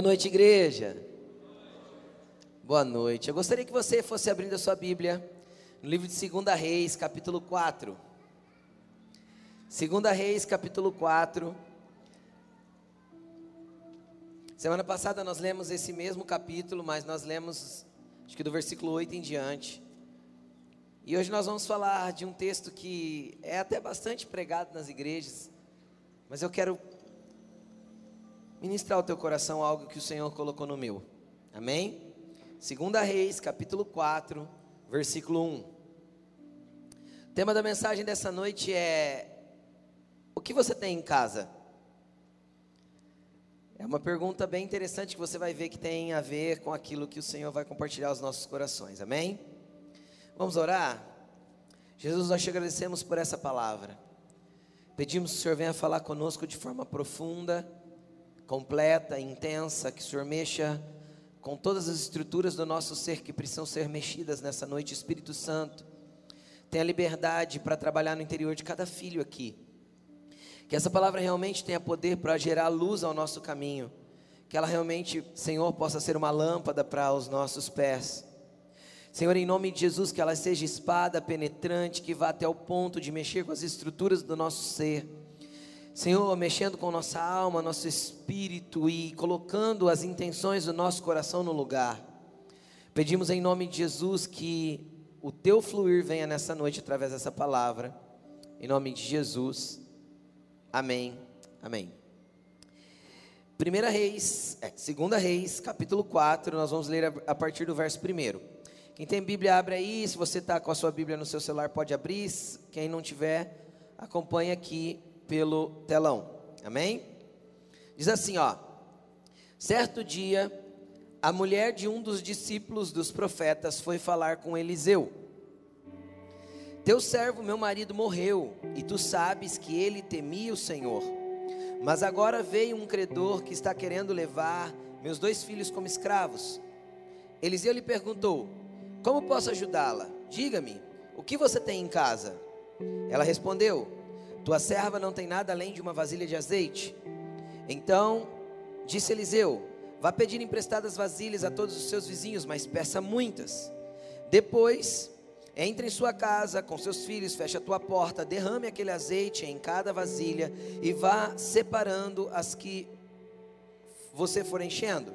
Boa noite, igreja. Boa noite. Eu gostaria que você fosse abrindo a sua Bíblia no livro de 2 Reis, capítulo 4. 2 Reis, capítulo 4. Semana passada nós lemos esse mesmo capítulo, mas nós lemos, acho que do versículo 8 em diante. E hoje nós vamos falar de um texto que é até bastante pregado nas igrejas, mas eu quero ministrar ao teu coração algo que o Senhor colocou no meu. Amém? Segunda Reis, capítulo 4, versículo 1. O tema da mensagem dessa noite é: O que você tem em casa? É uma pergunta bem interessante que você vai ver que tem a ver com aquilo que o Senhor vai compartilhar aos nossos corações. Amém? Vamos orar? Jesus, nós te agradecemos por essa palavra. Pedimos que o Senhor venha falar conosco de forma profunda completa, intensa, que o Senhor mexa com todas as estruturas do nosso ser que precisam ser mexidas nessa noite, Espírito Santo. Tenha liberdade para trabalhar no interior de cada filho aqui. Que essa palavra realmente tenha poder para gerar luz ao nosso caminho. Que ela realmente, Senhor, possa ser uma lâmpada para os nossos pés. Senhor, em nome de Jesus, que ela seja espada penetrante, que vá até o ponto de mexer com as estruturas do nosso ser Senhor, mexendo com nossa alma, nosso espírito e colocando as intenções do nosso coração no lugar. Pedimos em nome de Jesus que o teu fluir venha nessa noite através dessa palavra. Em nome de Jesus. Amém. Amém. Primeira Reis, é, segunda Reis, capítulo 4, nós vamos ler a, a partir do verso 1. Quem tem Bíblia, abre aí. Se você está com a sua Bíblia no seu celular, pode abrir. Quem não tiver, acompanha aqui pelo telão. Amém? Diz assim, ó: Certo dia, a mulher de um dos discípulos dos profetas foi falar com Eliseu. Teu servo, meu marido, morreu, e tu sabes que ele temia o Senhor. Mas agora veio um credor que está querendo levar meus dois filhos como escravos. Eliseu lhe perguntou: Como posso ajudá-la? Diga-me, o que você tem em casa? Ela respondeu: tua serva não tem nada além de uma vasilha de azeite. Então disse Eliseu: Vá pedir emprestadas vasilhas a todos os seus vizinhos, mas peça muitas. Depois, entre em sua casa com seus filhos, feche a tua porta, derrame aquele azeite em cada vasilha e vá separando as que você for enchendo.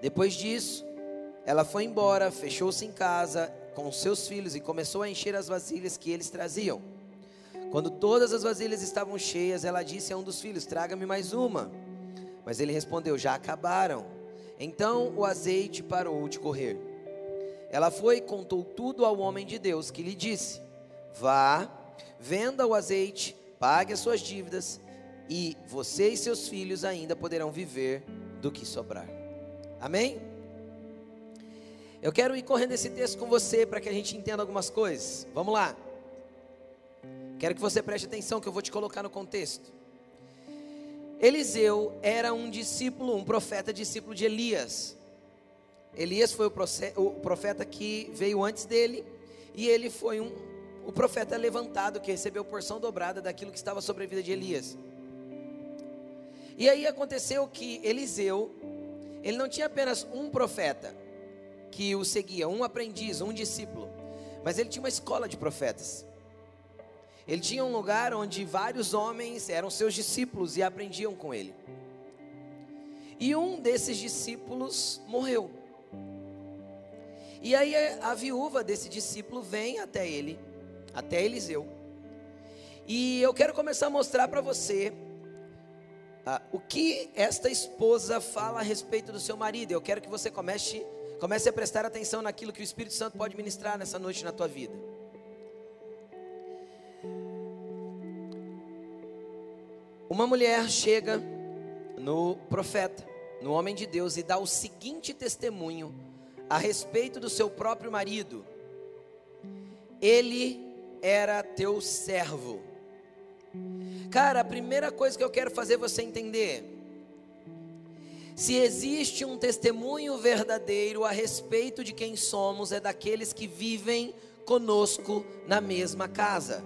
Depois disso, ela foi embora, fechou-se em casa com seus filhos e começou a encher as vasilhas que eles traziam. Quando todas as vasilhas estavam cheias, ela disse a um dos filhos: Traga-me mais uma. Mas ele respondeu: Já acabaram. Então o azeite parou de correr. Ela foi e contou tudo ao homem de Deus, que lhe disse: Vá, venda o azeite, pague as suas dívidas, e você e seus filhos ainda poderão viver do que sobrar. Amém? Eu quero ir correndo esse texto com você para que a gente entenda algumas coisas. Vamos lá. Quero que você preste atenção que eu vou te colocar no contexto. Eliseu era um discípulo, um profeta discípulo de Elias. Elias foi o profeta que veio antes dele, e ele foi um, o profeta levantado que recebeu porção dobrada daquilo que estava sobre a vida de Elias. E aí aconteceu que Eliseu, ele não tinha apenas um profeta que o seguia, um aprendiz, um discípulo, mas ele tinha uma escola de profetas. Ele tinha um lugar onde vários homens eram seus discípulos e aprendiam com ele. E um desses discípulos morreu. E aí a viúva desse discípulo vem até ele, até Eliseu. E eu quero começar a mostrar para você ah, o que esta esposa fala a respeito do seu marido. Eu quero que você comece, comece a prestar atenção naquilo que o Espírito Santo pode ministrar nessa noite na tua vida. Uma mulher chega no profeta, no homem de Deus, e dá o seguinte testemunho a respeito do seu próprio marido: Ele era teu servo. Cara, a primeira coisa que eu quero fazer você entender: se existe um testemunho verdadeiro a respeito de quem somos, é daqueles que vivem conosco na mesma casa.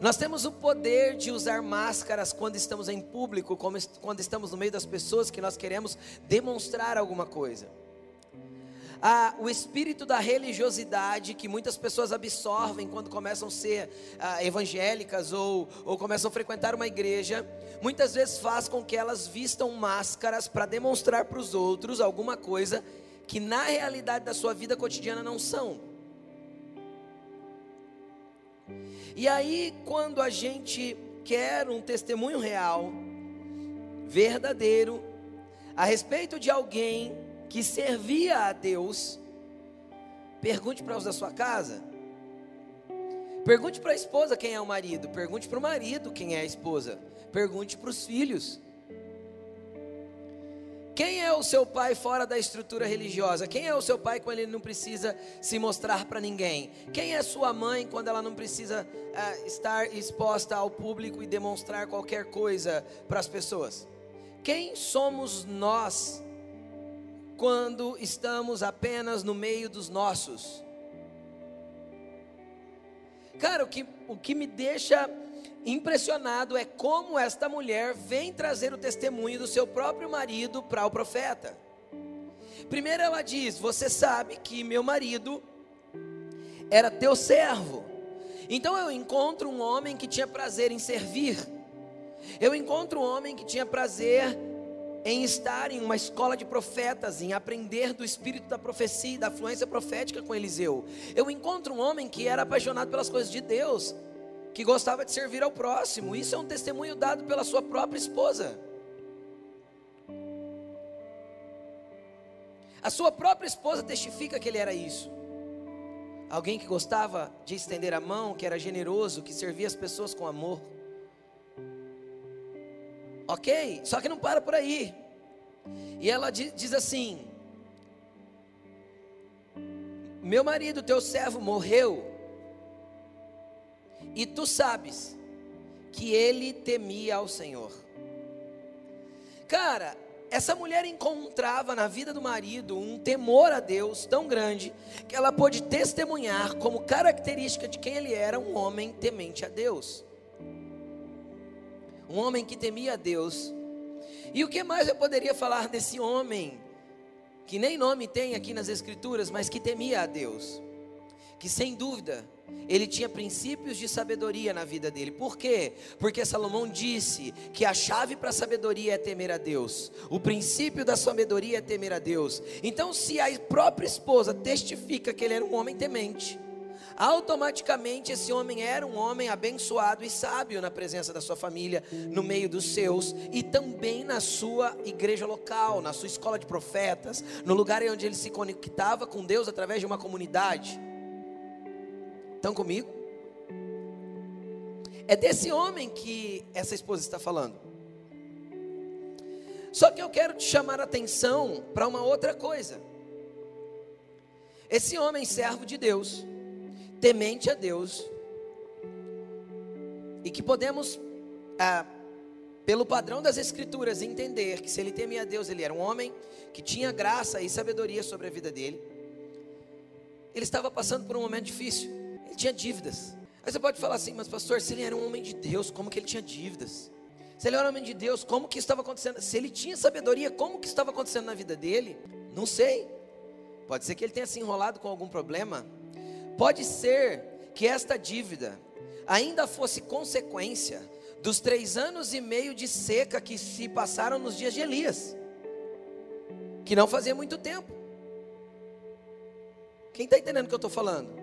Nós temos o poder de usar máscaras quando estamos em público, quando estamos no meio das pessoas que nós queremos demonstrar alguma coisa. Ah, o espírito da religiosidade que muitas pessoas absorvem quando começam a ser ah, evangélicas ou, ou começam a frequentar uma igreja, muitas vezes faz com que elas vistam máscaras para demonstrar para os outros alguma coisa que na realidade da sua vida cotidiana não são. E aí, quando a gente quer um testemunho real, verdadeiro, a respeito de alguém que servia a Deus, pergunte para os da sua casa. Pergunte para a esposa quem é o marido. Pergunte para o marido quem é a esposa. Pergunte para os filhos. Quem é o seu pai fora da estrutura religiosa? Quem é o seu pai quando ele não precisa se mostrar para ninguém? Quem é sua mãe quando ela não precisa uh, estar exposta ao público e demonstrar qualquer coisa para as pessoas? Quem somos nós quando estamos apenas no meio dos nossos? Cara, o que, o que me deixa impressionado é como esta mulher vem trazer o testemunho do seu próprio marido para o profeta. Primeiro ela diz: Você sabe que meu marido era teu servo. Então eu encontro um homem que tinha prazer em servir. Eu encontro um homem que tinha prazer em estar em uma escola de profetas, em aprender do espírito da profecia, da fluência profética com Eliseu. Eu encontro um homem que era apaixonado pelas coisas de Deus que gostava de servir ao próximo. Isso é um testemunho dado pela sua própria esposa. A sua própria esposa testifica que ele era isso. Alguém que gostava de estender a mão, que era generoso, que servia as pessoas com amor. Ok? Só que não para por aí. E ela diz assim: Meu marido, teu servo, morreu e tu sabes que ele temia ao Senhor. Cara, essa mulher encontrava na vida do marido um temor a Deus tão grande que ela pôde testemunhar como característica de quem ele era um homem temente a Deus. Um homem que temia a Deus. E o que mais eu poderia falar desse homem que nem nome tem aqui nas escrituras, mas que temia a Deus? Que sem dúvida ele tinha princípios de sabedoria na vida dele. Por quê? Porque Salomão disse que a chave para a sabedoria é temer a Deus. O princípio da sabedoria é temer a Deus. Então, se a própria esposa testifica que ele era um homem temente, automaticamente esse homem era um homem abençoado e sábio na presença da sua família, no meio dos seus e também na sua igreja local, na sua escola de profetas, no lugar onde ele se conectava com Deus através de uma comunidade. Estão comigo? É desse homem que essa esposa está falando. Só que eu quero te chamar a atenção para uma outra coisa. Esse homem, servo de Deus, temente a Deus, e que podemos, ah, pelo padrão das Escrituras, entender que se ele temia a Deus, ele era um homem que tinha graça e sabedoria sobre a vida dele. Ele estava passando por um momento difícil tinha dívidas. Aí você pode falar assim, mas pastor, se ele era um homem de Deus, como que ele tinha dívidas? Se ele era um homem de Deus, como que estava acontecendo? Se ele tinha sabedoria, como que estava acontecendo na vida dele? Não sei. Pode ser que ele tenha se enrolado com algum problema. Pode ser que esta dívida ainda fosse consequência dos três anos e meio de seca que se passaram nos dias de Elias, que não fazia muito tempo. Quem está entendendo o que eu estou falando?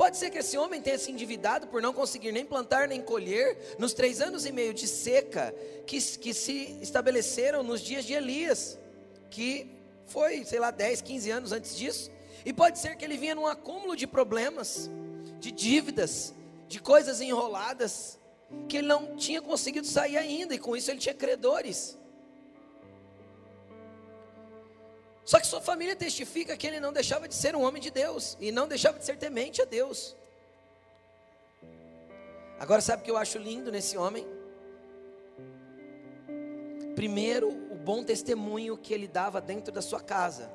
Pode ser que esse homem tenha se endividado por não conseguir nem plantar nem colher nos três anos e meio de seca que, que se estabeleceram nos dias de Elias, que foi, sei lá, 10, 15 anos antes disso. E pode ser que ele vinha num acúmulo de problemas, de dívidas, de coisas enroladas, que ele não tinha conseguido sair ainda, e com isso ele tinha credores. Só que sua família testifica que ele não deixava de ser um homem de Deus e não deixava de ser temente a Deus. Agora, sabe o que eu acho lindo nesse homem? Primeiro, o bom testemunho que ele dava dentro da sua casa.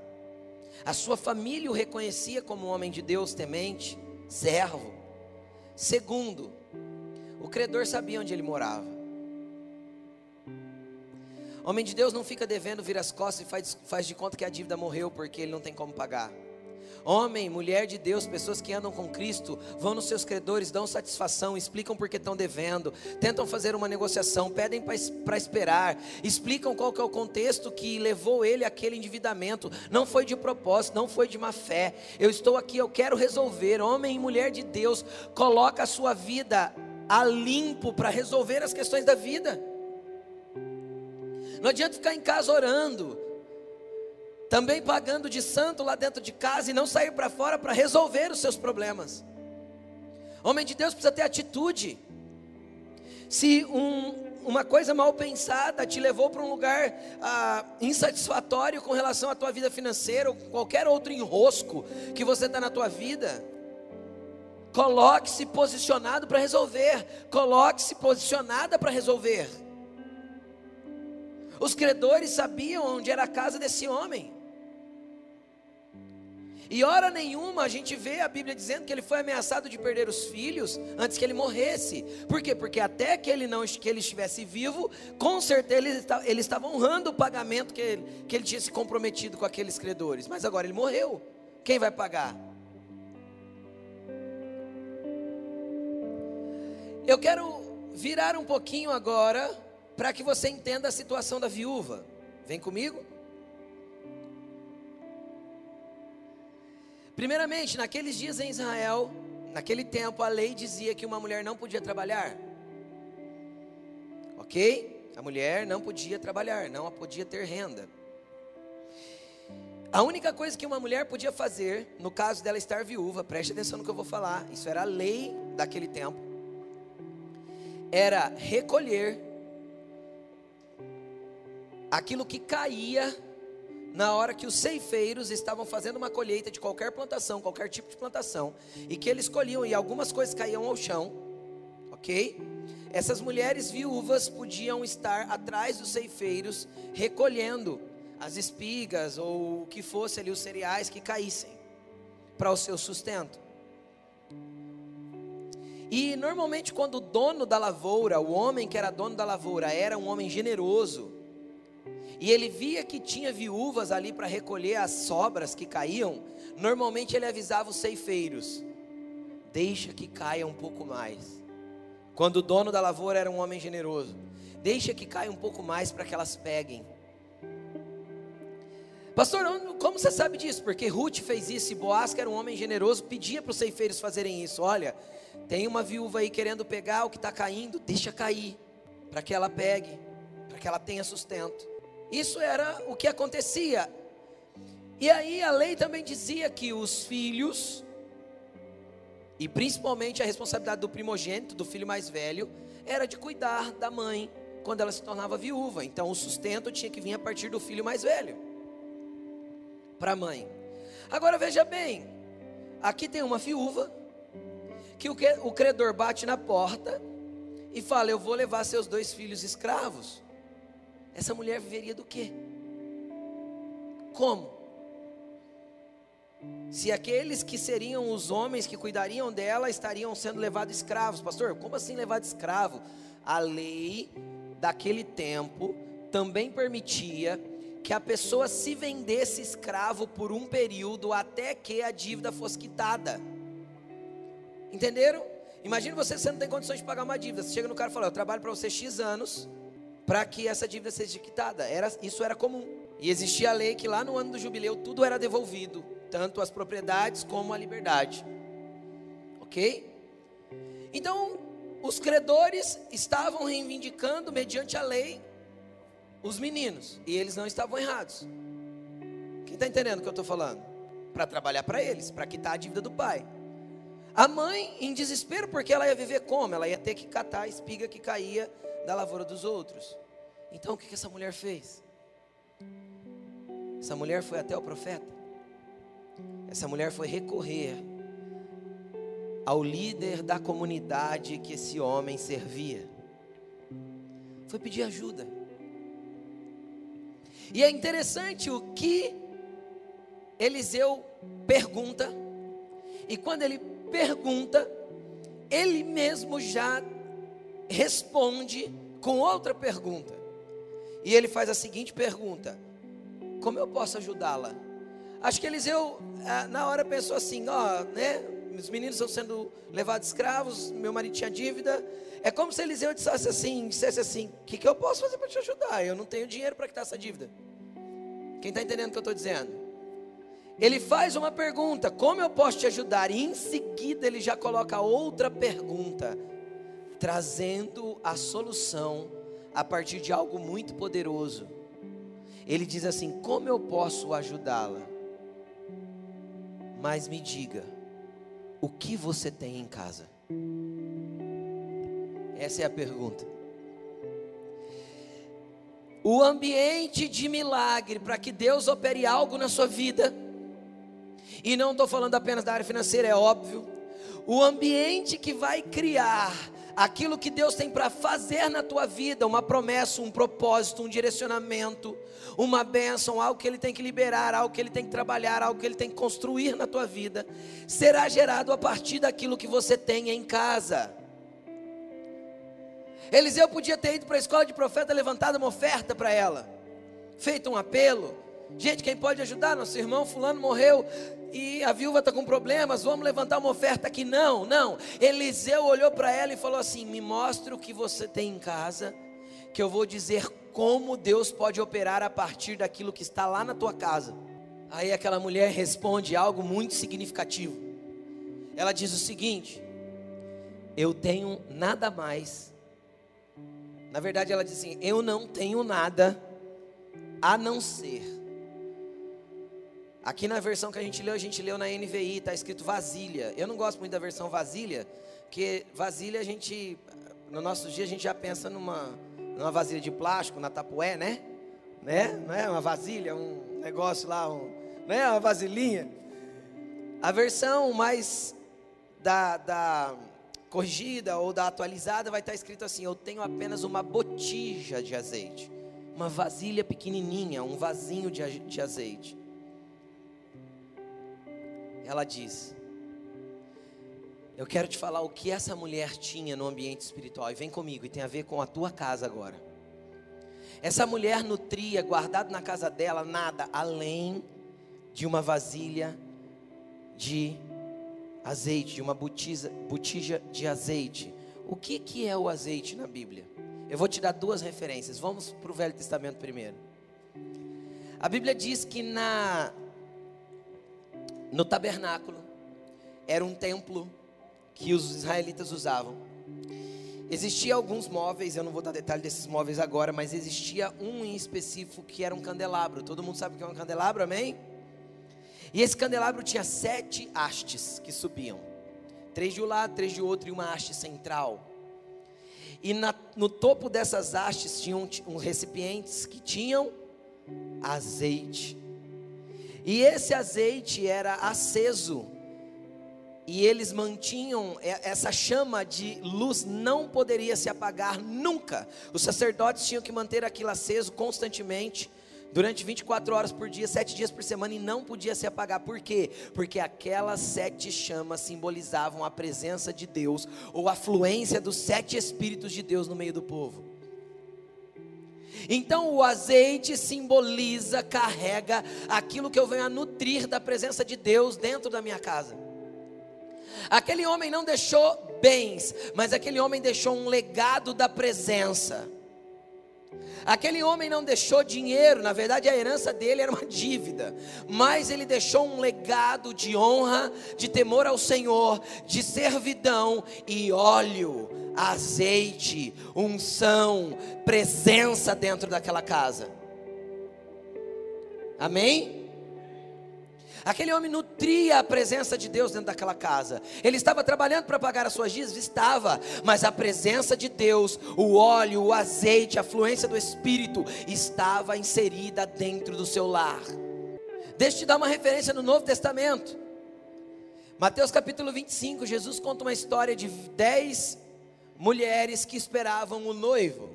A sua família o reconhecia como um homem de Deus temente, servo. Segundo, o credor sabia onde ele morava. Homem de Deus não fica devendo, vira as costas e faz, faz de conta que a dívida morreu porque ele não tem como pagar. Homem, mulher de Deus, pessoas que andam com Cristo, vão nos seus credores, dão satisfação, explicam porque estão devendo, tentam fazer uma negociação, pedem para esperar, explicam qual que é o contexto que levou ele àquele endividamento. Não foi de propósito, não foi de má fé. Eu estou aqui, eu quero resolver. Homem e mulher de Deus, coloca a sua vida a limpo para resolver as questões da vida. Não adianta ficar em casa orando, também pagando de santo lá dentro de casa e não sair para fora para resolver os seus problemas. Homem de Deus precisa ter atitude. Se um, uma coisa mal pensada te levou para um lugar ah, insatisfatório com relação à tua vida financeira ou qualquer outro enrosco que você está na tua vida, coloque-se posicionado para resolver. Coloque-se posicionada para resolver. Os credores sabiam onde era a casa desse homem. E hora nenhuma a gente vê a Bíblia dizendo que ele foi ameaçado de perder os filhos antes que ele morresse. Por quê? Porque até que ele não que ele estivesse vivo, com certeza ele, ele estava honrando o pagamento que ele, que ele tinha se comprometido com aqueles credores. Mas agora ele morreu. Quem vai pagar? Eu quero virar um pouquinho agora para que você entenda a situação da viúva. Vem comigo? Primeiramente, naqueles dias em Israel, naquele tempo, a lei dizia que uma mulher não podia trabalhar. Ok? A mulher não podia trabalhar, não podia ter renda. A única coisa que uma mulher podia fazer, no caso dela estar viúva, preste atenção no que eu vou falar, isso era a lei daquele tempo, era recolher aquilo que caía na hora que os ceifeiros estavam fazendo uma colheita de qualquer plantação, qualquer tipo de plantação, e que eles colhiam e algumas coisas caíam ao chão, ok? Essas mulheres viúvas podiam estar atrás dos ceifeiros recolhendo as espigas ou o que fosse ali os cereais que caíssem para o seu sustento. E normalmente quando o dono da lavoura, o homem que era dono da lavoura, era um homem generoso, e ele via que tinha viúvas ali para recolher as sobras que caíam, normalmente ele avisava os ceifeiros: deixa que caia um pouco mais. Quando o dono da lavoura era um homem generoso, deixa que caia um pouco mais para que elas peguem. Pastor, como você sabe disso? Porque Ruth fez isso e Boaz, que era um homem generoso, pedia para os ceifeiros fazerem isso. Olha, tem uma viúva aí querendo pegar o que está caindo, deixa cair, para que ela pegue, para que ela tenha sustento. Isso era o que acontecia. E aí a lei também dizia que os filhos, e principalmente a responsabilidade do primogênito, do filho mais velho, era de cuidar da mãe quando ela se tornava viúva. Então o sustento tinha que vir a partir do filho mais velho para a mãe. Agora veja bem, aqui tem uma viúva que o credor bate na porta e fala: Eu vou levar seus dois filhos escravos essa mulher viveria do quê? Como? Se aqueles que seriam os homens que cuidariam dela estariam sendo levados escravos, pastor, como assim levado escravo? A lei daquele tempo também permitia que a pessoa se vendesse escravo por um período até que a dívida fosse quitada. Entenderam? Imagina você, você não tem condições de pagar uma dívida. Você chega no cara e fala: Eu trabalho para você X anos, para que essa dívida seja quitada. Era, isso era comum. E existia a lei que lá no ano do jubileu tudo era devolvido, tanto as propriedades como a liberdade. Ok? Então, os credores estavam reivindicando, mediante a lei, os meninos, e eles não estavam errados. Quem está entendendo o que eu estou falando? Para trabalhar para eles, para quitar a dívida do pai. A mãe, em desespero, porque ela ia viver como? Ela ia ter que catar a espiga que caía da lavoura dos outros. Então o que, essa mulher fez? Essa mulher foi até o profeta. Essa mulher foi recorrer ao líder da comunidade que esse homem servia. Foi pedir ajuda. E é interessante o que Eliseu pergunta. E quando ele pergunta, ele mesmo já responde com outra pergunta. E ele faz a seguinte pergunta: Como eu posso ajudá-la? Acho que Eliseu, ah, na hora, pensou assim: Ó, né? Os meninos estão sendo levados escravos, meu marido tinha dívida. É como se Eliseu dissesse assim: dissesse assim, O que, que eu posso fazer para te ajudar? Eu não tenho dinheiro para quitar essa dívida. Quem está entendendo o que eu estou dizendo? Ele faz uma pergunta: Como eu posso te ajudar? E em seguida ele já coloca outra pergunta, trazendo a solução a partir de algo muito poderoso. Ele diz assim: Como eu posso ajudá-la? Mas me diga, o que você tem em casa? Essa é a pergunta. O ambiente de milagre para que Deus opere algo na sua vida e não estou falando apenas da área financeira, é óbvio. O ambiente que vai criar aquilo que Deus tem para fazer na tua vida, uma promessa, um propósito, um direcionamento, uma bênção, algo que Ele tem que liberar, algo que Ele tem que trabalhar, algo que Ele tem que construir na tua vida, será gerado a partir daquilo que você tem em casa. Eliseu podia ter ido para a escola de profeta, levantado uma oferta para ela, feito um apelo. Gente, quem pode ajudar? Nosso irmão Fulano morreu e a viúva está com problemas, vamos levantar uma oferta aqui. Não, não. Eliseu olhou para ela e falou assim: Me mostre o que você tem em casa, que eu vou dizer como Deus pode operar a partir daquilo que está lá na tua casa. Aí aquela mulher responde algo muito significativo. Ela diz o seguinte: Eu tenho nada mais. Na verdade, ela diz assim: Eu não tenho nada a não ser Aqui na versão que a gente leu, a gente leu na NVI, está escrito vasilha. Eu não gosto muito da versão vasilha, porque vasilha a gente, no nosso dia a gente já pensa numa, numa vasilha de plástico, na tapué, né? Né? Não é uma vasilha, um negócio lá, um, né? Uma vasilhinha. A versão mais da, da corrigida ou da atualizada vai estar escrito assim: Eu tenho apenas uma botija de azeite, uma vasilha pequenininha, um vasinho de, de azeite ela diz: Eu quero te falar o que essa mulher tinha no ambiente espiritual, e vem comigo, e tem a ver com a tua casa agora. Essa mulher nutria, guardado na casa dela, nada além de uma vasilha de azeite, de uma botija, botija de azeite. O que, que é o azeite na Bíblia? Eu vou te dar duas referências. Vamos para o Velho Testamento primeiro. A Bíblia diz que na no tabernáculo, era um templo que os israelitas usavam. Existia alguns móveis, eu não vou dar detalhe desses móveis agora, mas existia um em específico que era um candelabro. Todo mundo sabe o que é um candelabro, amém? E esse candelabro tinha sete hastes que subiam: três de um lado, três de outro e uma haste central. E na, no topo dessas hastes tinham um, recipientes que tinham azeite e esse azeite era aceso. E eles mantinham essa chama de luz não poderia se apagar nunca. Os sacerdotes tinham que manter aquilo aceso constantemente durante 24 horas por dia, sete dias por semana e não podia se apagar. Por quê? Porque aquelas sete chamas simbolizavam a presença de Deus ou a fluência dos sete espíritos de Deus no meio do povo. Então o azeite simboliza, carrega aquilo que eu venho a nutrir da presença de Deus dentro da minha casa. Aquele homem não deixou bens, mas aquele homem deixou um legado da presença. Aquele homem não deixou dinheiro, na verdade a herança dele era uma dívida, mas ele deixou um legado de honra, de temor ao Senhor, de servidão e óleo, azeite, unção, presença dentro daquela casa. Amém? Aquele homem nutria a presença de Deus dentro daquela casa. Ele estava trabalhando para pagar as suas dívidas? Estava. Mas a presença de Deus, o óleo, o azeite, a fluência do Espírito estava inserida dentro do seu lar. Deixa eu te dar uma referência no Novo Testamento. Mateus capítulo 25, Jesus conta uma história de dez mulheres que esperavam o noivo.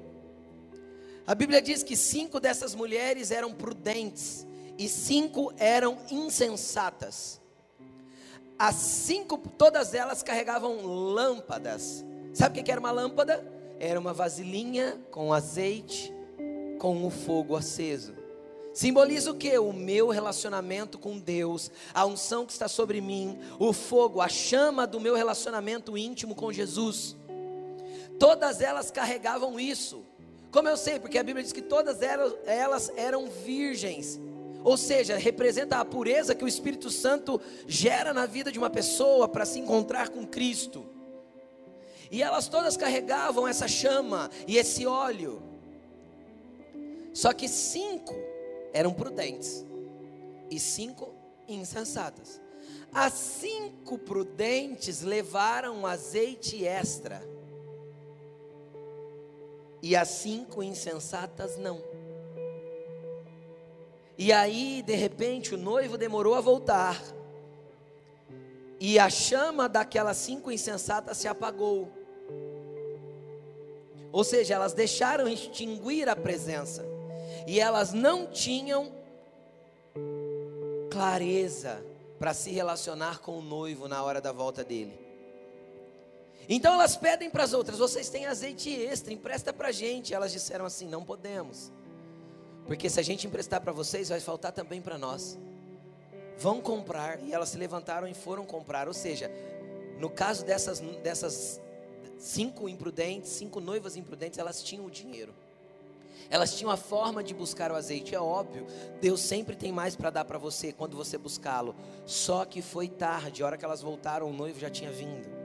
A Bíblia diz que cinco dessas mulheres eram prudentes e cinco eram insensatas. As cinco, todas elas carregavam lâmpadas. Sabe o que era uma lâmpada? era uma vasilhinha com azeite, com o fogo aceso. Simboliza o que? O meu relacionamento com Deus, a unção que está sobre mim, o fogo, a chama do meu relacionamento íntimo com Jesus. Todas elas carregavam isso. Como eu sei? Porque a Bíblia diz que todas elas, elas eram virgens. Ou seja, representa a pureza que o Espírito Santo gera na vida de uma pessoa para se encontrar com Cristo. E elas todas carregavam essa chama e esse óleo. Só que cinco eram prudentes e cinco insensatas. As cinco prudentes levaram azeite extra. E as cinco insensatas não. E aí, de repente, o noivo demorou a voltar. E a chama daquelas cinco insensatas se apagou. Ou seja, elas deixaram extinguir a presença. E elas não tinham clareza para se relacionar com o noivo na hora da volta dele. Então elas pedem para as outras: vocês têm azeite extra, empresta para a gente. Elas disseram assim: não podemos, porque se a gente emprestar para vocês, vai faltar também para nós. Vão comprar, e elas se levantaram e foram comprar. Ou seja, no caso dessas, dessas cinco imprudentes, cinco noivas imprudentes, elas tinham o dinheiro. Elas tinham a forma de buscar o azeite, é óbvio. Deus sempre tem mais para dar para você quando você buscá-lo. Só que foi tarde, a hora que elas voltaram, o noivo já tinha vindo.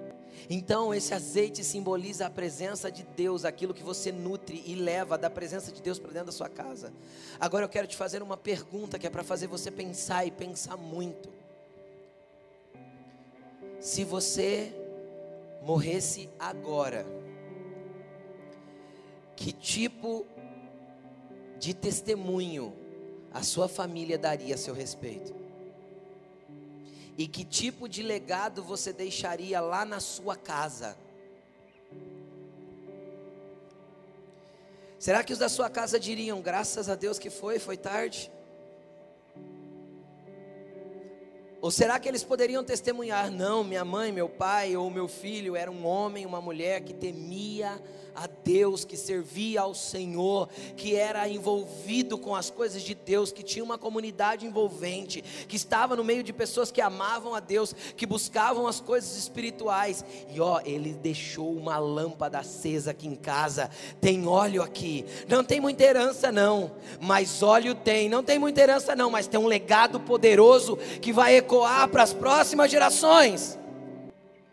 Então, esse azeite simboliza a presença de Deus, aquilo que você nutre e leva da presença de Deus para dentro da sua casa. Agora eu quero te fazer uma pergunta que é para fazer você pensar e pensar muito. Se você morresse agora, que tipo de testemunho a sua família daria a seu respeito? E que tipo de legado você deixaria lá na sua casa? Será que os da sua casa diriam, graças a Deus que foi, foi tarde? Ou será que eles poderiam testemunhar? Não, minha mãe, meu pai ou meu filho era um homem, uma mulher que temia a Deus, que servia ao Senhor, que era envolvido com as coisas de Deus, que tinha uma comunidade envolvente, que estava no meio de pessoas que amavam a Deus, que buscavam as coisas espirituais. E ó, ele deixou uma lâmpada acesa aqui em casa. Tem óleo aqui. Não tem muita herança não, mas óleo tem. Não tem muita herança não, mas tem um legado poderoso que vai ecoar para as próximas gerações.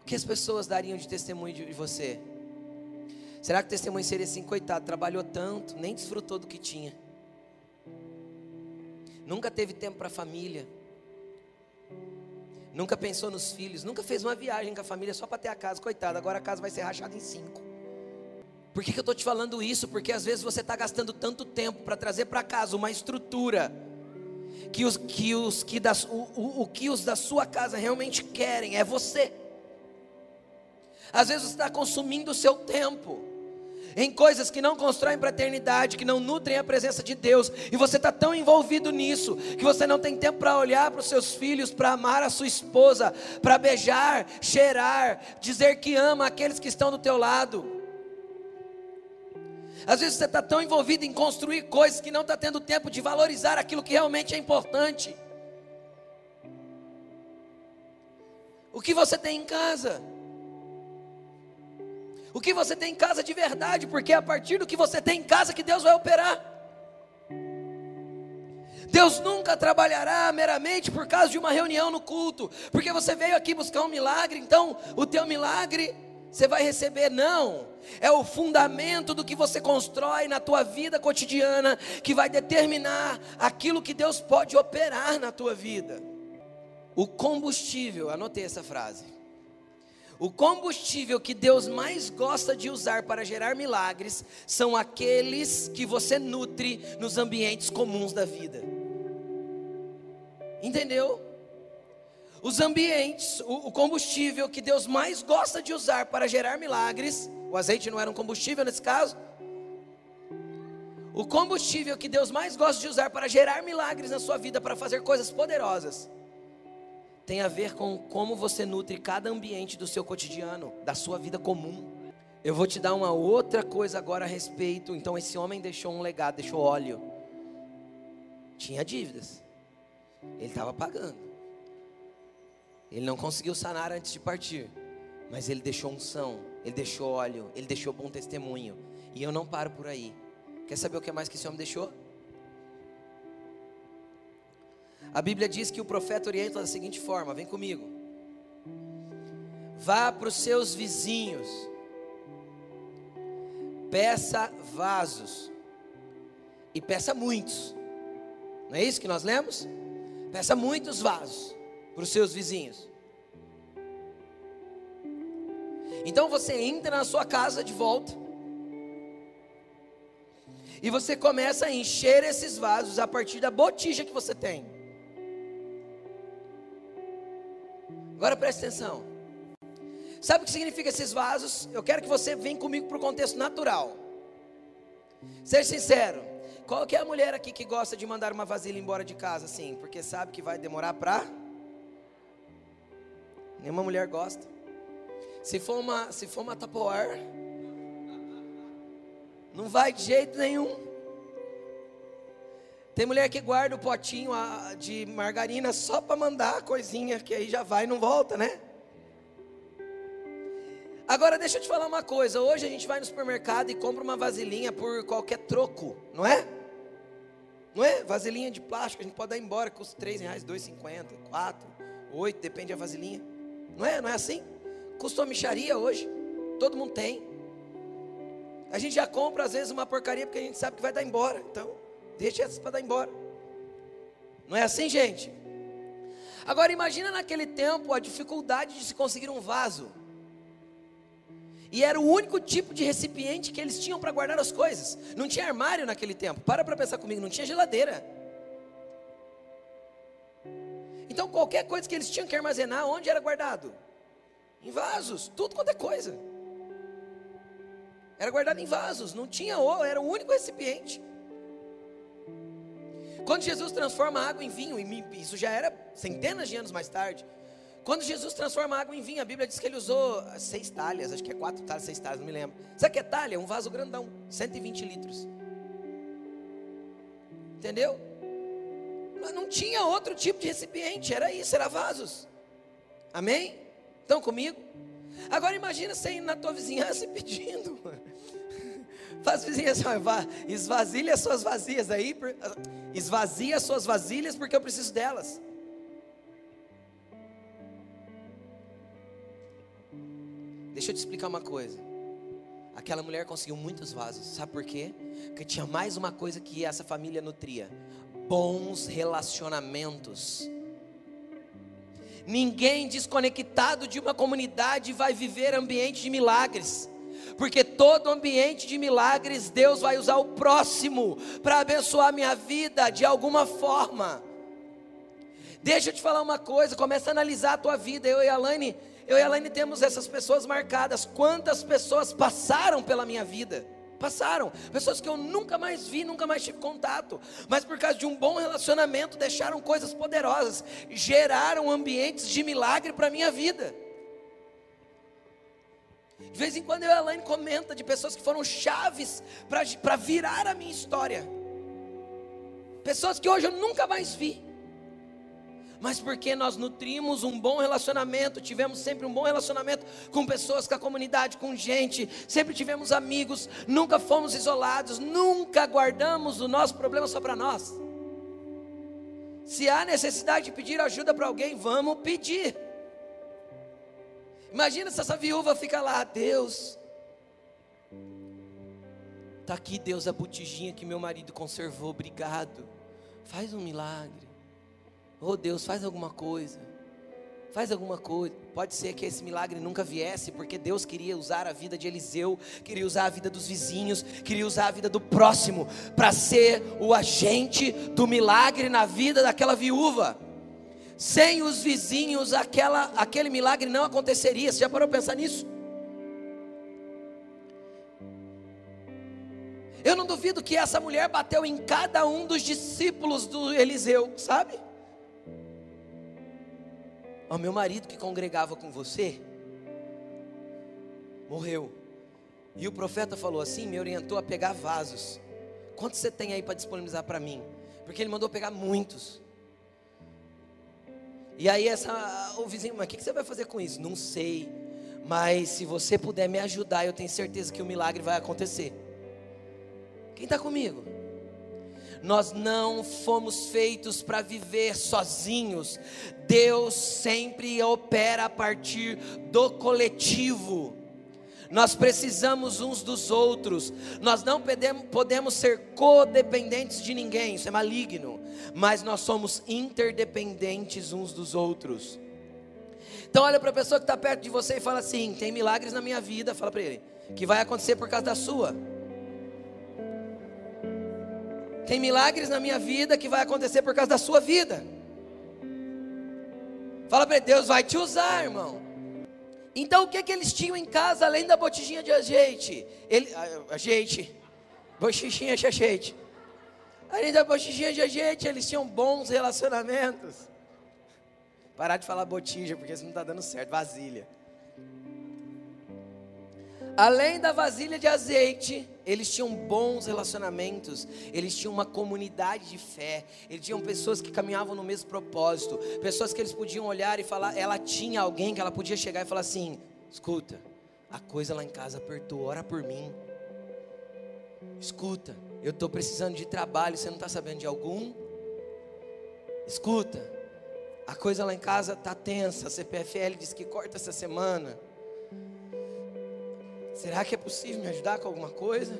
O que as pessoas dariam de testemunho de você? Será que o testemunho seria assim, coitado, trabalhou tanto, nem desfrutou do que tinha? Nunca teve tempo para a família. Nunca pensou nos filhos, nunca fez uma viagem com a família só para ter a casa, coitado, agora a casa vai ser rachada em cinco. Por que, que eu estou te falando isso? Porque às vezes você está gastando tanto tempo para trazer para casa uma estrutura que os que os que das, o, o, o que os da sua casa realmente querem é você. Às vezes você está consumindo o seu tempo em coisas que não constroem eternidade, que não nutrem a presença de Deus, e você está tão envolvido nisso, que você não tem tempo para olhar para os seus filhos, para amar a sua esposa, para beijar, cheirar, dizer que ama aqueles que estão do teu lado. Às vezes você está tão envolvido em construir coisas que não está tendo tempo de valorizar aquilo que realmente é importante. O que você tem em casa? o que você tem em casa de verdade, porque é a partir do que você tem em casa que Deus vai operar. Deus nunca trabalhará meramente por causa de uma reunião no culto, porque você veio aqui buscar um milagre, então o teu milagre você vai receber, não. É o fundamento do que você constrói na tua vida cotidiana que vai determinar aquilo que Deus pode operar na tua vida. O combustível, anotei essa frase. O combustível que Deus mais gosta de usar para gerar milagres são aqueles que você nutre nos ambientes comuns da vida. Entendeu? Os ambientes, o, combustível que Deus mais gosta de usar para gerar milagres, o azeite não era um combustível nesse caso. O combustível que Deus mais gosta de usar para gerar milagres na sua vida, para fazer coisas poderosas, tem a ver com como você nutre cada ambiente do seu cotidiano, da sua vida comum. Eu vou te dar uma outra coisa agora a respeito. Então, esse homem deixou um legado, deixou óleo. Tinha dívidas. Ele estava pagando. Ele não conseguiu sanar antes de partir. Mas ele deixou unção, ele deixou óleo, ele deixou bom testemunho. E eu não paro por aí. Quer saber o que mais que esse homem deixou? A Bíblia diz que o profeta orienta da seguinte forma: vem comigo. Vá para os seus vizinhos, peça vasos, e peça muitos. Não é isso que nós lemos? Peça muitos vasos para os seus vizinhos. Então você entra na sua casa de volta. E você começa a encher esses vasos a partir da botija que você tem. Agora preste atenção. Sabe o que significa esses vasos? Eu quero que você venha comigo para o contexto natural. Seja sincero. Qual que é a mulher aqui que gosta de mandar uma vasilha embora de casa assim? Porque sabe que vai demorar para? Nenhuma mulher gosta. Se for uma, se for uma tapoar, não vai de jeito nenhum. Tem mulher que guarda o potinho de margarina só para mandar a coisinha, que aí já vai e não volta, né? Agora deixa eu te falar uma coisa. Hoje a gente vai no supermercado e compra uma vasilhinha por qualquer troco, não é? Não é? Vasilhinha de plástico, a gente pode dar embora, custa 3 reais, 2,50, 4, 8, depende da vasilhinha. Não é? Não é assim? Custa uma micharia hoje. Todo mundo tem. A gente já compra às vezes uma porcaria porque a gente sabe que vai dar embora. Então, deixa para dar embora. Não é assim, gente? Agora imagina naquele tempo a dificuldade de se conseguir um vaso. E era o único tipo de recipiente que eles tinham para guardar as coisas. Não tinha armário naquele tempo. Para para pensar comigo, não tinha geladeira. Então qualquer coisa que eles tinham que armazenar, onde era guardado? Em vasos, tudo quanto é coisa. Era guardado em vasos, não tinha ouro, era o único recipiente. Quando Jesus transforma água em vinho, e isso já era centenas de anos mais tarde. Quando Jesus transforma água em vinho, a Bíblia diz que ele usou seis talhas, acho que é quatro talhas, seis talhas, não me lembro. Sabe o que é talha? Um vaso grandão, 120 litros. Entendeu? Não tinha outro tipo de recipiente, era isso, era vasos. Amém? Estão comigo? Agora imagina você indo na tua vizinhança e pedindo. Faz vizinhança, esvazia as suas vazias aí, esvazia as suas vasilhas porque eu preciso delas. Deixa eu te explicar uma coisa. Aquela mulher conseguiu muitos vasos, sabe por quê? Porque tinha mais uma coisa que essa família nutria: bons relacionamentos. Ninguém desconectado de uma comunidade vai viver ambiente de milagres. Porque todo ambiente de milagres, Deus vai usar o próximo para abençoar minha vida de alguma forma. Deixa eu te falar uma coisa, começa a analisar a tua vida. Eu e a Laine, eu e a Laine temos essas pessoas marcadas. Quantas pessoas passaram pela minha vida? Passaram, pessoas que eu nunca mais vi, nunca mais tive contato, mas por causa de um bom relacionamento deixaram coisas poderosas, geraram ambientes de milagre para a minha vida. De vez em quando eu e a Elaine comenta de pessoas que foram chaves para virar a minha história. Pessoas que hoje eu nunca mais vi mas porque nós nutrimos um bom relacionamento, tivemos sempre um bom relacionamento com pessoas, com a comunidade, com gente, sempre tivemos amigos, nunca fomos isolados, nunca guardamos o nosso problema só para nós. Se há necessidade de pedir ajuda para alguém, vamos pedir. Imagina se essa viúva fica lá, Deus, Está aqui, Deus, a botijinha que meu marido conservou, obrigado. Faz um milagre. Oh Deus, faz alguma coisa. Faz alguma coisa. Pode ser que esse milagre nunca viesse, porque Deus queria usar a vida de Eliseu, queria usar a vida dos vizinhos, queria usar a vida do próximo, para ser o agente do milagre na vida daquela viúva. Sem os vizinhos, aquela, aquele milagre não aconteceria. Você já parou para pensar nisso? Eu não duvido que essa mulher bateu em cada um dos discípulos do Eliseu, sabe? O meu marido que congregava com você morreu. E o profeta falou assim, me orientou a pegar vasos. Quantos você tem aí para disponibilizar para mim? Porque ele mandou pegar muitos. E aí essa, o vizinho, mas o que você vai fazer com isso? Não sei. Mas se você puder me ajudar, eu tenho certeza que o milagre vai acontecer. Quem está comigo? Nós não fomos feitos para viver sozinhos. Deus sempre opera a partir do coletivo. Nós precisamos uns dos outros. Nós não podemos, ser codependentes de ninguém, isso é maligno. Mas nós somos interdependentes uns dos outros. Então olha para a pessoa que está perto de você e fala assim: tem milagres na minha vida, fala para ele, que vai acontecer por causa da sua. Tem milagres na minha vida que vai acontecer por causa da sua vida. Fala para Deus vai te usar, irmão. Então o que que eles tinham em casa além da botijinha de azeite? Ele, azeite, botijinha de azeite. Além da botijinha de azeite, eles tinham bons relacionamentos. Parar de falar botija, porque isso não está dando certo. Vasilha. Além da vasilha de azeite, eles tinham bons relacionamentos, eles tinham uma comunidade de fé, eles tinham pessoas que caminhavam no mesmo propósito, pessoas que eles podiam olhar e falar, ela tinha alguém que ela podia chegar e falar assim: escuta, a coisa lá em casa apertou, ora por mim. Escuta, eu estou precisando de trabalho, você não está sabendo de algum? Escuta, a coisa lá em casa está tensa, a CPFL disse que corta essa semana. Será que é possível me ajudar com alguma coisa?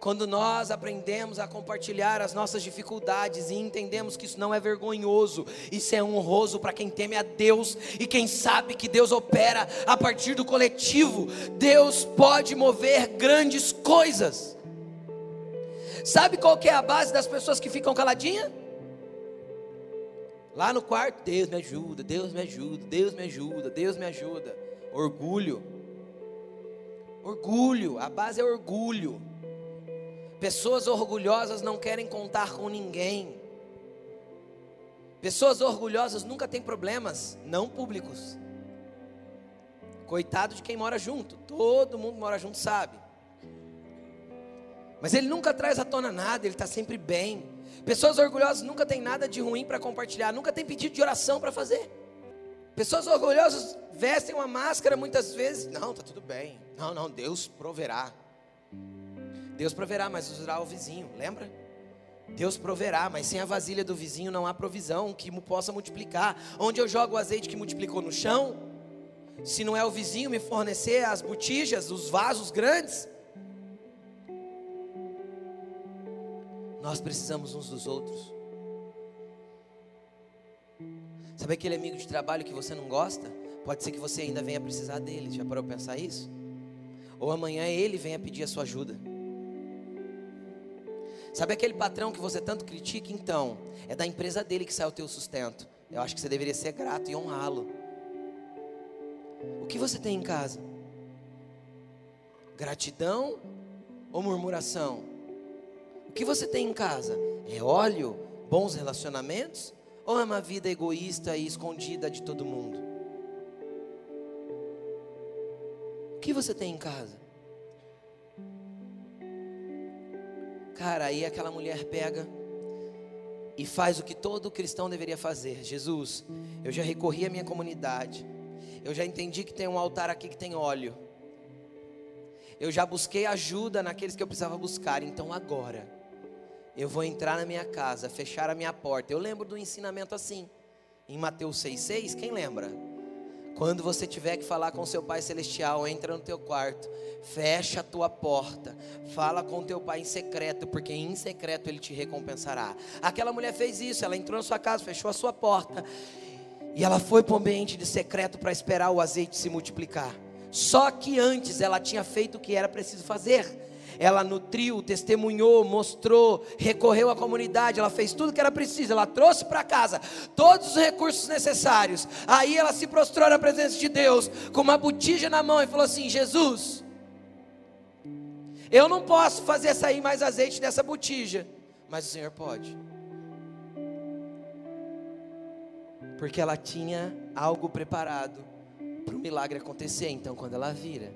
Quando nós aprendemos a compartilhar as nossas dificuldades e entendemos que isso não é vergonhoso, isso é honroso para quem teme a Deus e quem sabe que Deus opera a partir do coletivo, Deus pode mover grandes coisas. Sabe qual que é a base das pessoas que ficam caladinhas? Lá no quarto, Deus me ajuda, Deus me ajuda, Deus me ajuda, Deus me ajuda. Orgulho. Orgulho, a base é orgulho. Pessoas orgulhosas não querem contar com ninguém. Pessoas orgulhosas nunca têm problemas não públicos. Coitado de quem mora junto, todo mundo mora junto sabe. Mas ele nunca traz à tona nada, ele está sempre bem. Pessoas orgulhosas nunca têm nada de ruim para compartilhar, nunca tem pedido de oração para fazer. Pessoas orgulhosas vestem uma máscara muitas vezes. Não, tá tudo bem. Não, não, Deus proverá. Deus proverá, mas usará o vizinho, lembra? Deus proverá, mas sem a vasilha do vizinho não há provisão que possa multiplicar. Onde eu jogo o azeite que multiplicou no chão? Se não é o vizinho me fornecer as botijas, os vasos grandes? Nós precisamos uns dos outros. Sabe aquele amigo de trabalho que você não gosta? Pode ser que você ainda venha precisar dele. Já parou para pensar isso? Ou amanhã ele venha pedir a sua ajuda. Sabe aquele patrão que você tanto critica? Então, é da empresa dele que sai o teu sustento. Eu acho que você deveria ser grato e honrá-lo. O que você tem em casa? Gratidão ou murmuração? O que você tem em casa? É óleo, bons relacionamentos ou é uma vida egoísta e escondida de todo mundo? O que você tem em casa? Cara, aí aquela mulher pega e faz o que todo cristão deveria fazer. Jesus, eu já recorri à minha comunidade. Eu já entendi que tem um altar aqui que tem óleo. Eu já busquei ajuda naqueles que eu precisava buscar. Então agora, eu vou entrar na minha casa, fechar a minha porta. Eu lembro do ensinamento assim, em Mateus 6,6, quem lembra? Quando você tiver que falar com seu Pai Celestial, entra no teu quarto, fecha a tua porta, fala com teu Pai em secreto, porque em secreto Ele te recompensará. Aquela mulher fez isso, ela entrou na sua casa, fechou a sua porta, e ela foi para o ambiente de secreto para esperar o azeite se multiplicar. Só que antes ela tinha feito o que era preciso fazer ela nutriu, testemunhou, mostrou, recorreu à comunidade, ela fez tudo que era preciso, ela trouxe para casa todos os recursos necessários. Aí ela se prostrou na presença de Deus, com uma botija na mão e falou assim: Jesus, eu não posso fazer sair mais azeite dessa botija, mas o Senhor pode. Porque ela tinha algo preparado para o milagre acontecer. Então, quando ela vira,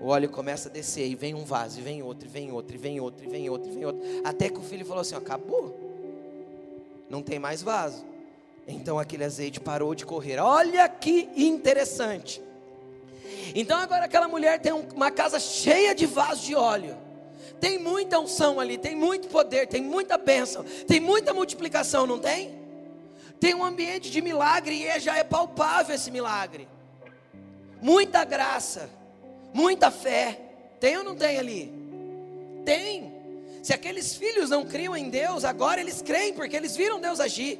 o óleo começa a descer, e vem um vaso, e vem outro, e vem outro, e vem outro, e vem outro, e vem outro, até que o filho falou assim: acabou, não tem mais vaso. Então aquele azeite parou de correr. Olha que interessante. Então agora aquela mulher tem uma casa cheia de vasos de óleo. Tem muita unção ali, tem muito poder, tem muita bênção, tem muita multiplicação, não tem? Tem um ambiente de milagre e é, já é palpável esse milagre. Muita graça, muita fé. Tem ou não tem ali? Tem. Se aqueles filhos não criam em Deus, agora eles creem, porque eles viram Deus agir.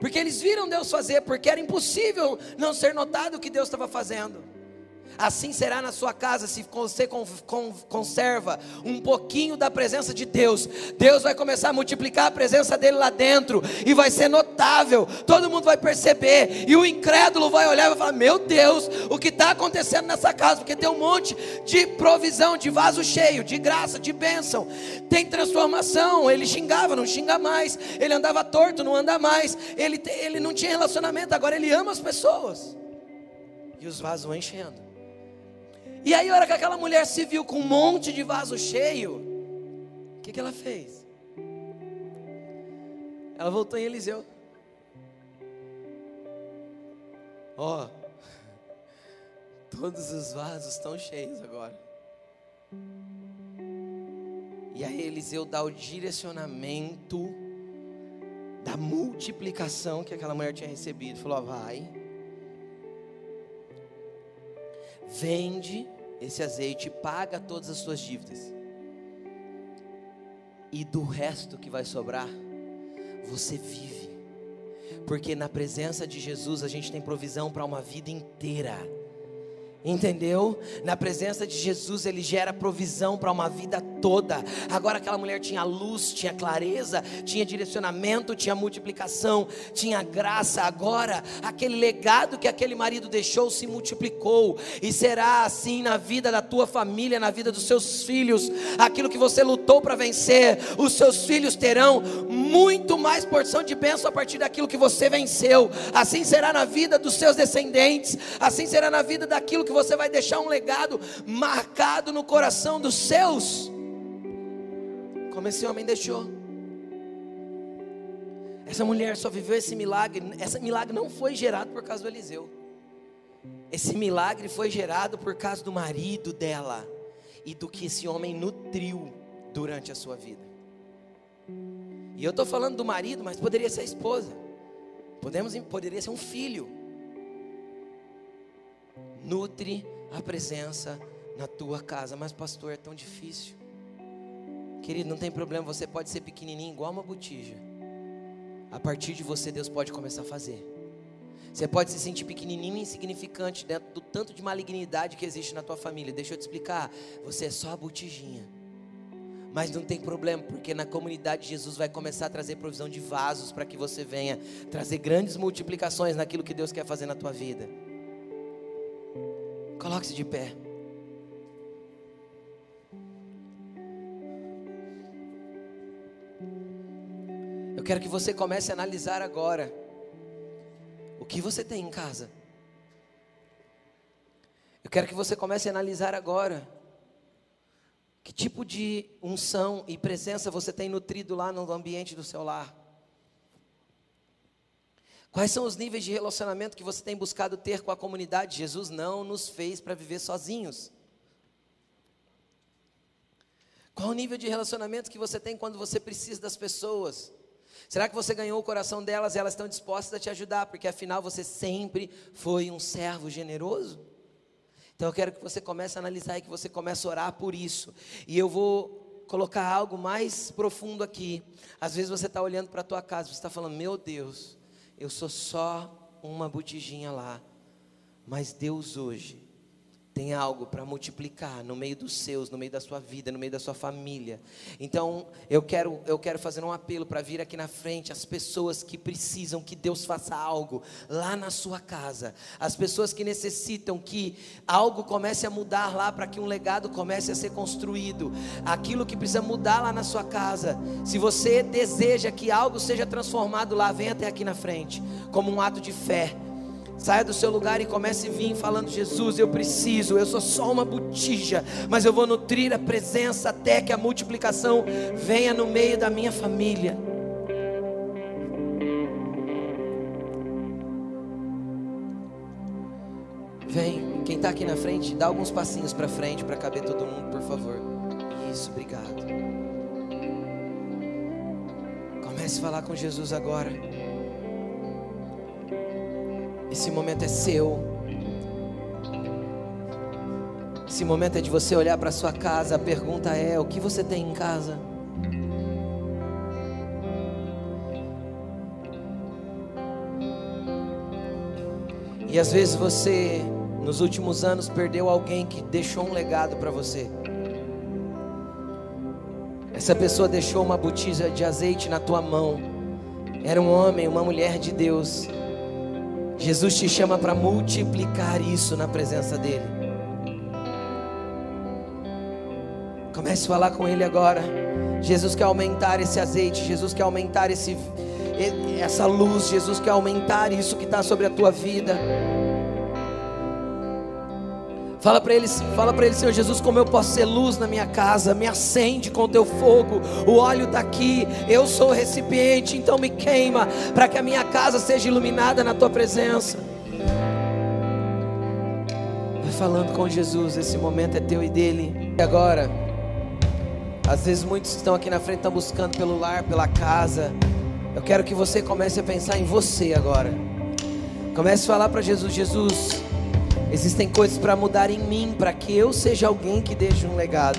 Porque eles viram Deus fazer, porque era impossível não ser notado o que Deus estava fazendo. Assim será na sua casa se você conserva um pouquinho da presença de Deus. Deus vai começar a multiplicar a presença dele lá dentro e vai ser notável. Todo mundo vai perceber e o incrédulo vai olhar e vai falar: Meu Deus, o que está acontecendo nessa casa? Porque tem um monte de provisão, de vaso cheio, de graça, de bênção. Tem transformação. Ele xingava, não xinga mais. Ele andava torto, não anda mais. Ele, ele não tinha relacionamento, agora ele ama as pessoas. E os vasos vão enchendo. E aí, a hora que aquela mulher se viu com um monte de vaso cheio, o que, que ela fez? Ela voltou em Eliseu. Ó, oh, todos os vasos estão cheios agora. E aí Eliseu dá o direcionamento da multiplicação que aquela mulher tinha recebido. Falou: oh, vai vende esse azeite, paga todas as suas dívidas. E do resto que vai sobrar, você vive. Porque na presença de Jesus a gente tem provisão para uma vida inteira. Entendeu? Na presença de Jesus, ele gera provisão para uma vida toda. Agora aquela mulher tinha luz, tinha clareza, tinha direcionamento, tinha multiplicação, tinha graça. Agora, aquele legado que aquele marido deixou se multiplicou, e será assim na vida da tua família, na vida dos seus filhos. Aquilo que você lutou para vencer, os seus filhos terão muito mais porção de bênção a partir daquilo que você venceu. Assim será na vida dos seus descendentes, assim será na vida daquilo que você vai deixar um legado marcado no coração dos seus, como esse homem deixou. Essa mulher só viveu esse milagre, esse milagre não foi gerado por causa do Eliseu. Esse milagre foi gerado por causa do marido dela e do que esse homem nutriu durante a sua vida. E eu estou falando do marido, mas poderia ser a esposa, Podemos, poderia ser um filho nutre a presença na tua casa. Mas, pastor, é tão difícil. Querido, não tem problema, você pode ser pequenininho, igual uma botija. A partir de você, Deus pode começar a fazer. Você pode se sentir pequenininho e insignificante dentro do tanto de malignidade que existe na tua família. Deixa eu te explicar. Você é só a botijinha. Mas não tem problema, porque na comunidade Jesus vai começar a trazer provisão de vasos para que você venha trazer grandes multiplicações naquilo que Deus quer fazer na tua vida. Coloque-se de pé. Eu quero que você comece a analisar agora o que você tem em casa. Eu quero que você comece a analisar agora que tipo de unção e presença você tem nutrido lá no ambiente do seu lar. Quais são os níveis de relacionamento que você tem buscado ter com a comunidade? Jesus não nos fez para viver sozinhos. Qual o nível de relacionamento que você tem quando você precisa das pessoas? Será que você ganhou o coração delas e elas estão dispostas a te ajudar? Porque afinal você sempre foi um servo generoso? Então eu quero que você comece a analisar e que você comece a orar por isso. E eu vou colocar algo mais profundo aqui. Às vezes você está olhando para a tua casa, você está falando, meu Deus, eu sou só uma botijinha lá. Mas Deus hoje tem algo para multiplicar no meio dos seus, no meio da sua vida, no meio da sua família. Então, eu quero, eu quero fazer um apelo para vir aqui na frente as pessoas que precisam que Deus faça algo lá na sua casa, as pessoas que necessitam que algo comece a mudar lá para que um legado comece a ser construído, aquilo que precisa mudar lá na sua casa. Se você deseja que algo seja transformado lá, venha até aqui na frente, como um ato de fé Saia do seu lugar e comece a vir falando: Jesus, eu preciso, eu sou só uma botija, mas eu vou nutrir a presença até que a multiplicação venha no meio da minha família. Vem, quem está aqui na frente, dá alguns passinhos para frente para caber todo mundo, por favor. Isso, obrigado. Comece a falar com Jesus agora. Esse momento é seu. Esse momento é de você olhar para sua casa. A pergunta é: o que você tem em casa? E às vezes você, nos últimos anos, perdeu alguém que deixou um legado para você. Essa pessoa deixou uma botija de azeite na tua mão. Era um homem, uma mulher de Deus. Jesus te chama para multiplicar isso na presença dEle. Comece a falar com Ele agora. Jesus quer aumentar esse azeite, Jesus quer aumentar esse, essa luz, Jesus quer aumentar isso que está sobre a tua vida. Fala para ele, fala para ele, Senhor Jesus, como eu posso ser luz na minha casa? Me acende com o teu fogo. O óleo está aqui. Eu sou o recipiente, então me queima para que a minha casa seja iluminada na tua presença. Vai falando com Jesus. Esse momento é teu e dele. E agora, às vezes muitos estão aqui na frente estão buscando pelo lar, pela casa. Eu quero que você comece a pensar em você agora. Comece a falar para Jesus, Jesus. Existem coisas para mudar em mim, para que eu seja alguém que deixe um legado.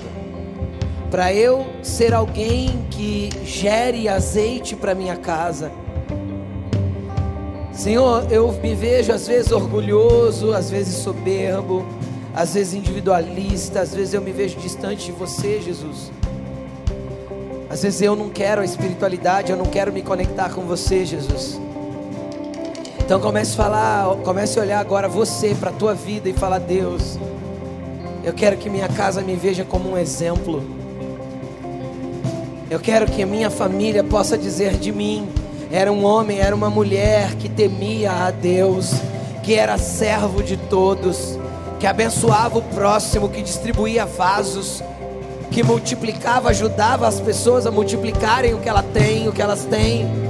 Para eu ser alguém que gere azeite para minha casa. Senhor, eu me vejo às vezes orgulhoso, às vezes soberbo, às vezes individualista, às vezes eu me vejo distante de você, Jesus. Às vezes eu não quero a espiritualidade, eu não quero me conectar com você, Jesus. Então comece a falar, comece a olhar agora você para a tua vida e falar: Deus, eu quero que minha casa me veja como um exemplo. Eu quero que minha família possa dizer de mim: era um homem, era uma mulher que temia a Deus, que era servo de todos, que abençoava o próximo, que distribuía vasos, que multiplicava, ajudava as pessoas a multiplicarem o que ela tem, o que elas têm.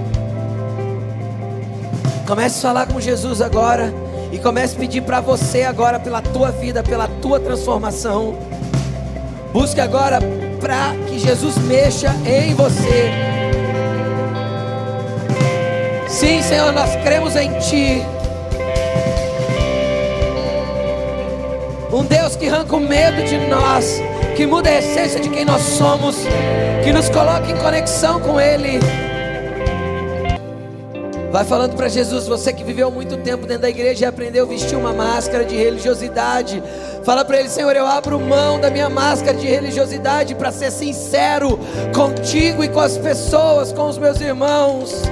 Comece a falar com Jesus agora. E comece a pedir para você agora, pela tua vida, pela tua transformação. Busque agora para que Jesus mexa em você. Sim, Senhor, nós cremos em Ti. Um Deus que arranca o medo de nós, que muda a essência de quem nós somos, que nos coloca em conexão com Ele. Vai falando para Jesus, você que viveu muito tempo dentro da igreja e aprendeu a vestir uma máscara de religiosidade. Fala para ele, Senhor, eu abro mão da minha máscara de religiosidade para ser sincero contigo e com as pessoas, com os meus irmãos.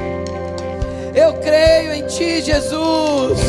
Eu creio em ti, Jesus.